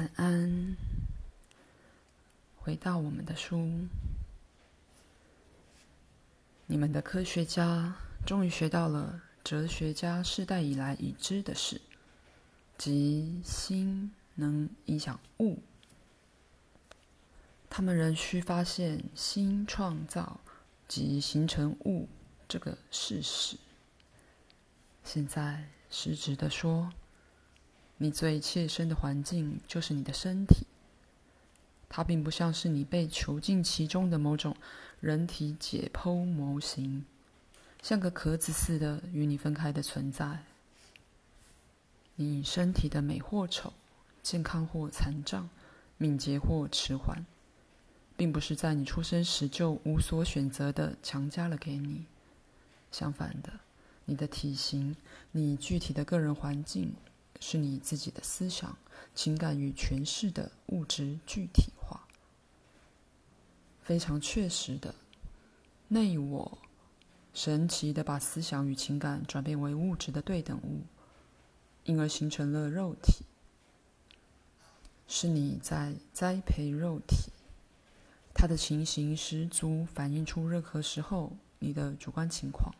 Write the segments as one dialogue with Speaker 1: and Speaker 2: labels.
Speaker 1: 晚安。回到我们的书，你们的科学家终于学到了哲学家世代以来已知的事，即心能影响物。他们仍需发现心创造及形成物这个事实。现在，实质的说，你最切身的环境就是你的身体。它并不像是你被囚禁其中的某种人体解剖模型，像个壳子似的与你分开的存在。你身体的美或丑，健康或残障，敏捷或迟缓，并不是在你出生时就无所选择的强加了给你。相反的，你的体型，你具体的个人环境，是你自己的思想、情感与诠释的物质具体化，非常确实的内我，神奇的把思想与情感转变为物质的对等物，因而形成了肉体。是你在栽培肉体，它的情形十足反映出任何时候你的主观情况。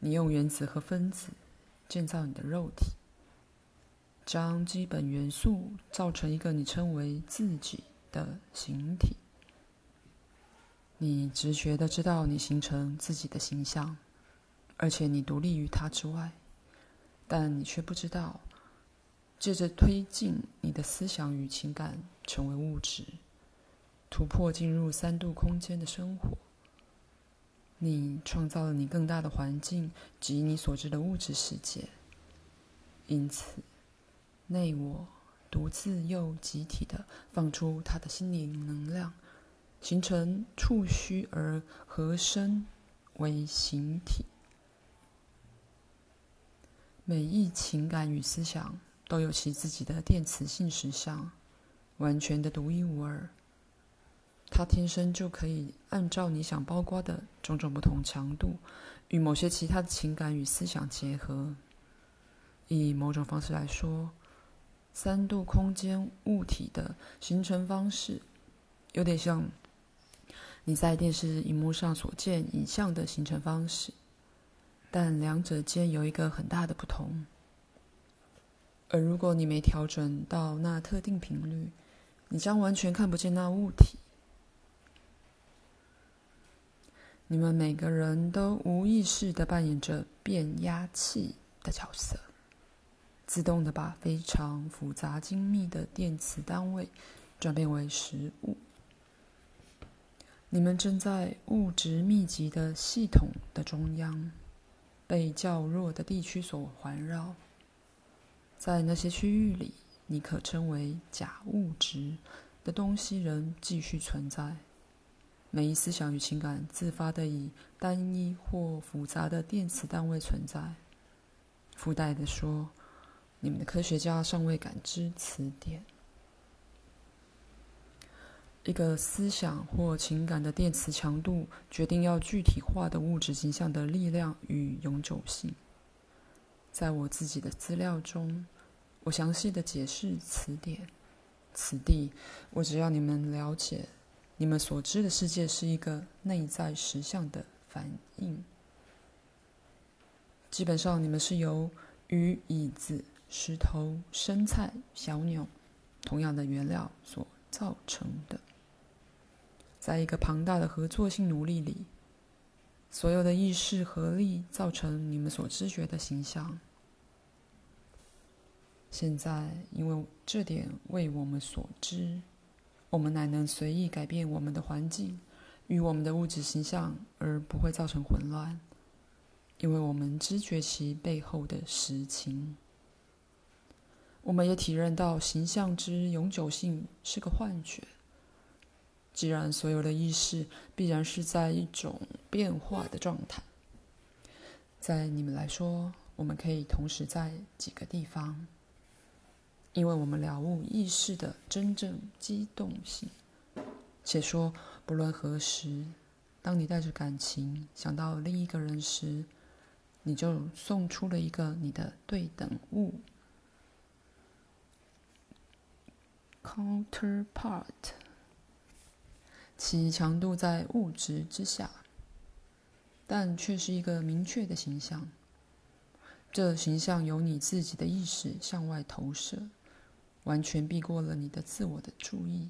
Speaker 1: 你用原子和分子建造你的肉体。将基本元素造成一个你称为自己的形体。你直觉的知道你形成自己的形象，而且你独立于它之外，但你却不知道，借着推进你的思想与情感成为物质，突破进入三度空间的生活，你创造了你更大的环境及你所知的物质世界。因此。内我独自又集体的放出他的心灵能量，形成触须而合身为形体。每一情感与思想都有其自己的电磁性实相，完全的独一无二。它天生就可以按照你想包括的种种不同强度，与某些其他的情感与思想结合。以某种方式来说，三度空间物体的形成方式，有点像你在电视荧幕上所见影像的形成方式，但两者间有一个很大的不同。而如果你没调整到那特定频率，你将完全看不见那物体。你们每个人都无意识的扮演着变压器的角色。自动的把非常复杂精密的电磁单位转变为实物。你们正在物质密集的系统的中央，被较弱的地区所环绕。在那些区域里，你可称为假物质的东西仍继续存在。每一思想与情感自发的以单一或复杂的电磁单位存在。附带的说。你们的科学家尚未感知此点。一个思想或情感的电磁强度决定要具体化的物质形象的力量与永久性。在我自己的资料中，我详细的解释此点。此地，我只要你们了解，你们所知的世界是一个内在实相的反应。基本上，你们是由鱼、椅子。石头、生菜、小鸟，同样的原料所造成的。在一个庞大的合作性努力里，所有的意识合力造成你们所知觉的形象。现在，因为这点为我们所知，我们乃能随意改变我们的环境与我们的物质形象，而不会造成混乱，因为我们知觉其背后的实情。我们也体认到形象之永久性是个幻觉。既然所有的意识必然是在一种变化的状态，在你们来说，我们可以同时在几个地方，因为我们了悟意识的真正机动性。且说，不论何时，当你带着感情想到另一个人时，你就送出了一个你的对等物。（counterpart），其强度在物质之下，但却是一个明确的形象。这形象由你自己的意识向外投射，完全避过了你的自我的注意。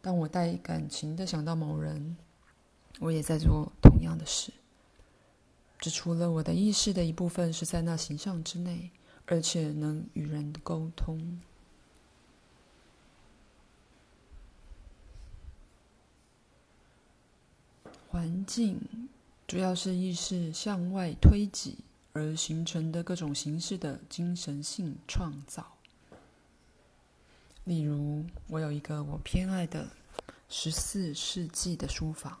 Speaker 1: 当我带感情的想到某人，我也在做同样的事。只除了我的意识的一部分是在那形象之内，而且能与人沟通。环境主要是意识向外推挤而形成的各种形式的精神性创造。例如，我有一个我偏爱的十四世纪的书房，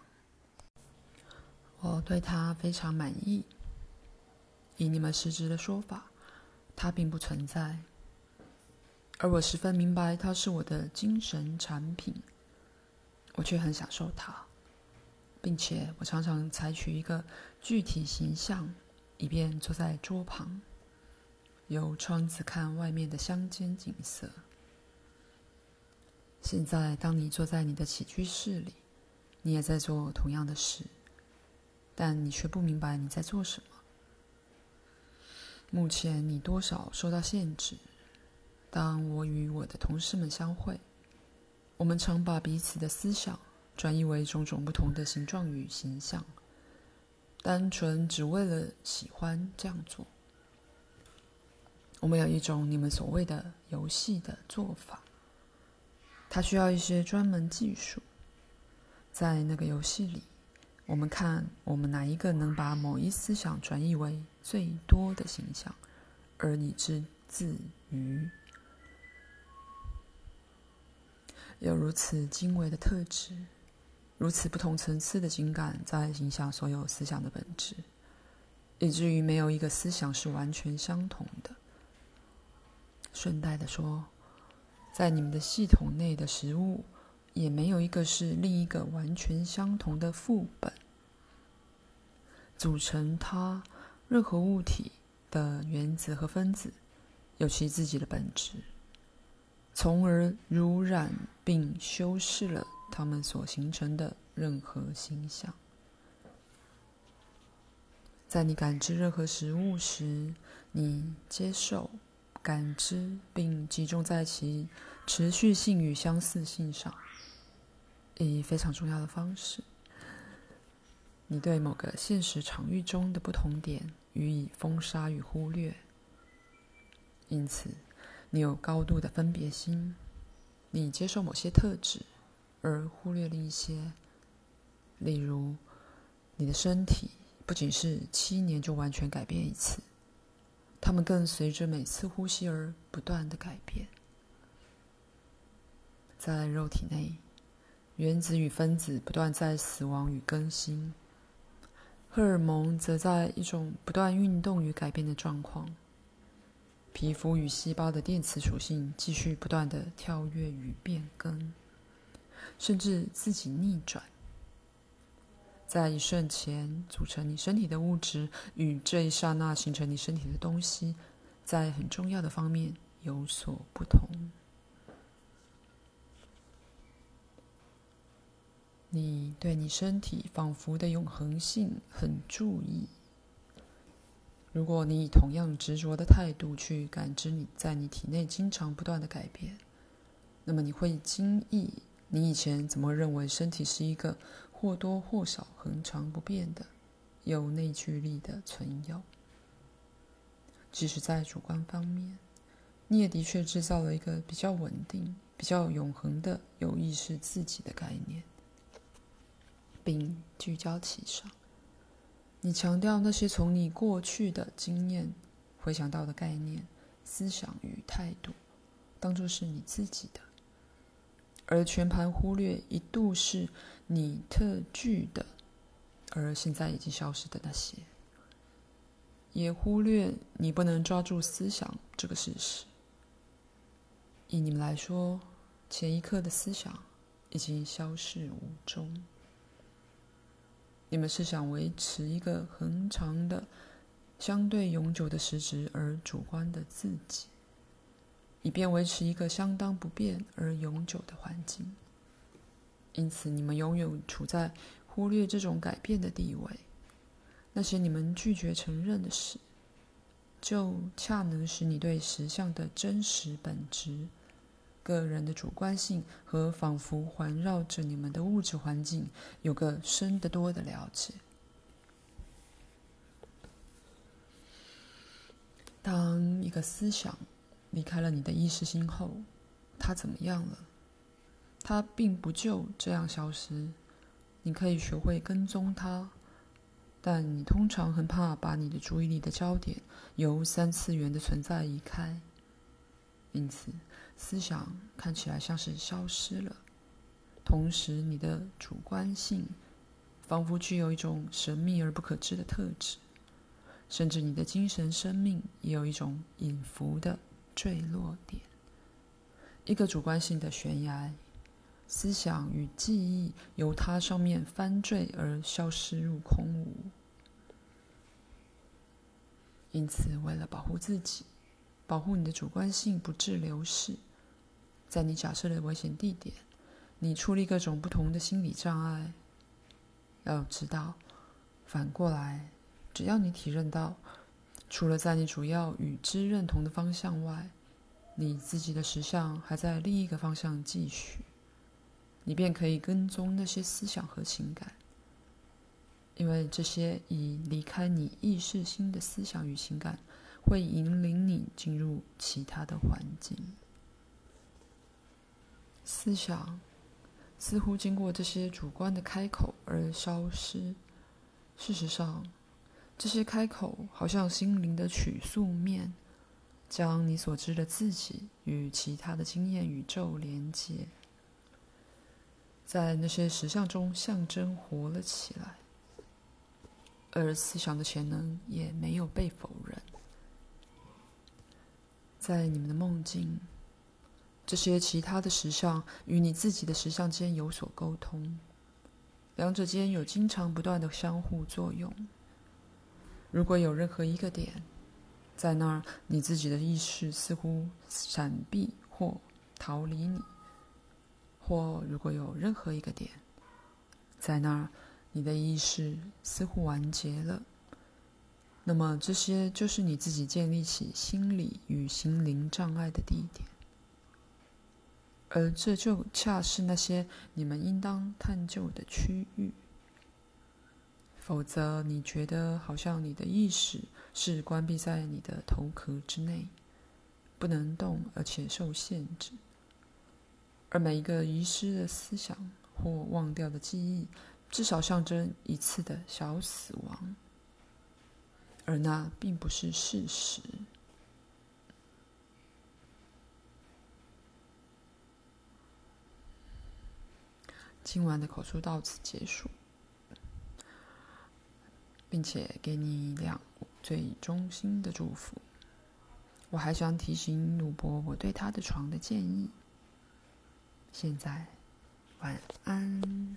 Speaker 1: 我对它非常满意。以你们实质的说法，它并不存在，而我十分明白它是我的精神产品，我却很享受它，并且我常常采取一个具体形象，以便坐在桌旁，由窗子看外面的乡间景色。现在，当你坐在你的起居室里，你也在做同样的事，但你却不明白你在做什么。目前，你多少受到限制。当我与我的同事们相会，我们常把彼此的思想转译为种种不同的形状与形象，单纯只为了喜欢这样做。我们有一种你们所谓的游戏的做法。它需要一些专门技术，在那个游戏里，我们看我们哪一个能把某一思想转译为最多的形象，而以之自娱。有如此精微的特质，如此不同层次的情感，在影响所有思想的本质，以至于没有一个思想是完全相同的。顺带的说。在你们的系统内的食物，也没有一个是另一个完全相同的副本。组成它任何物体的原子和分子，有其自己的本质，从而濡染并修饰了它们所形成的任何形象。在你感知任何食物时，你接受。感知并集中在其持续性与相似性上，以非常重要的方式。你对某个现实场域中的不同点予以封杀与忽略，因此你有高度的分别心。你接受某些特质，而忽略了一些。例如，你的身体不仅是七年就完全改变一次。它们更随着每次呼吸而不断的改变。在肉体内，原子与分子不断在死亡与更新，荷尔蒙则在一种不断运动与改变的状况。皮肤与细胞的电磁属性继续不断的跳跃与变更，甚至自己逆转。在一瞬间组成你身体的物质，与这一刹那形成你身体的东西，在很重要的方面有所不同。你对你身体仿佛的永恒性很注意。如果你以同样执着的态度去感知你在你体内经常不断的改变，那么你会惊异，你以前怎么认为身体是一个或多或少恒常不变的、有内聚力的存有。即使在主观方面，你也的确制造了一个比较稳定、比较永恒的有意识自己的概念，并聚焦其上。你强调那些从你过去的经验回想到的概念、思想与态度，当作是你自己的。而全盘忽略一度是你特具的，而现在已经消失的那些，也忽略你不能抓住思想这个事实。以你们来说，前一刻的思想已经消失无踪。你们是想维持一个恒常的、相对永久的实质而主观的自己。以便维持一个相当不变而永久的环境。因此，你们永远处在忽略这种改变的地位。那些你们拒绝承认的事，就恰能使你对实相的真实本质、个人的主观性和仿佛环绕着你们的物质环境有个深得多的了解。当一个思想离开了你的意识心后，它怎么样了？它并不就这样消失。你可以学会跟踪它。但你通常很怕把你的注意力的焦点由三次元的存在移开，因此思想看起来像是消失了。同时，你的主观性仿佛具有一种神秘而不可知的特质，甚至你的精神生命也有一种隐伏的坠落点，一个主观性的悬崖。思想与记忆由它上面翻坠而消失入空无。因此，为了保护自己，保护你的主观性不致流逝，在你假设的危险地点，你处理各种不同的心理障碍。要知道，反过来，只要你体认到，除了在你主要与之认同的方向外，你自己的实相还在另一个方向继续。你便可以跟踪那些思想和情感，因为这些已离开你意识心的思想与情感，会引领你进入其他的环境。思想似乎经过这些主观的开口而消失。事实上，这些开口好像心灵的曲速面，将你所知的自己与其他的经验宇宙连接。在那些实相中象征活了起来，而思想的潜能也没有被否认。在你们的梦境，这些其他的实相与你自己的实相间有所沟通，两者间有经常不断的相互作用。如果有任何一个点在那儿，你自己的意识似乎闪避或逃离你。或如果有任何一个点在那儿，你的意识似乎完结了，那么这些就是你自己建立起心理与心灵障碍的地点，而这就恰是那些你们应当探究的区域。否则，你觉得好像你的意识是关闭在你的头壳之内，不能动，而且受限制。而每一个遗失的思想或忘掉的记忆，至少象征一次的小死亡，而那并不是事实。今晚的口述到此结束，并且给你两最衷心的祝福。我还想提醒鲁伯，我对他的床的建议。现在，晚安。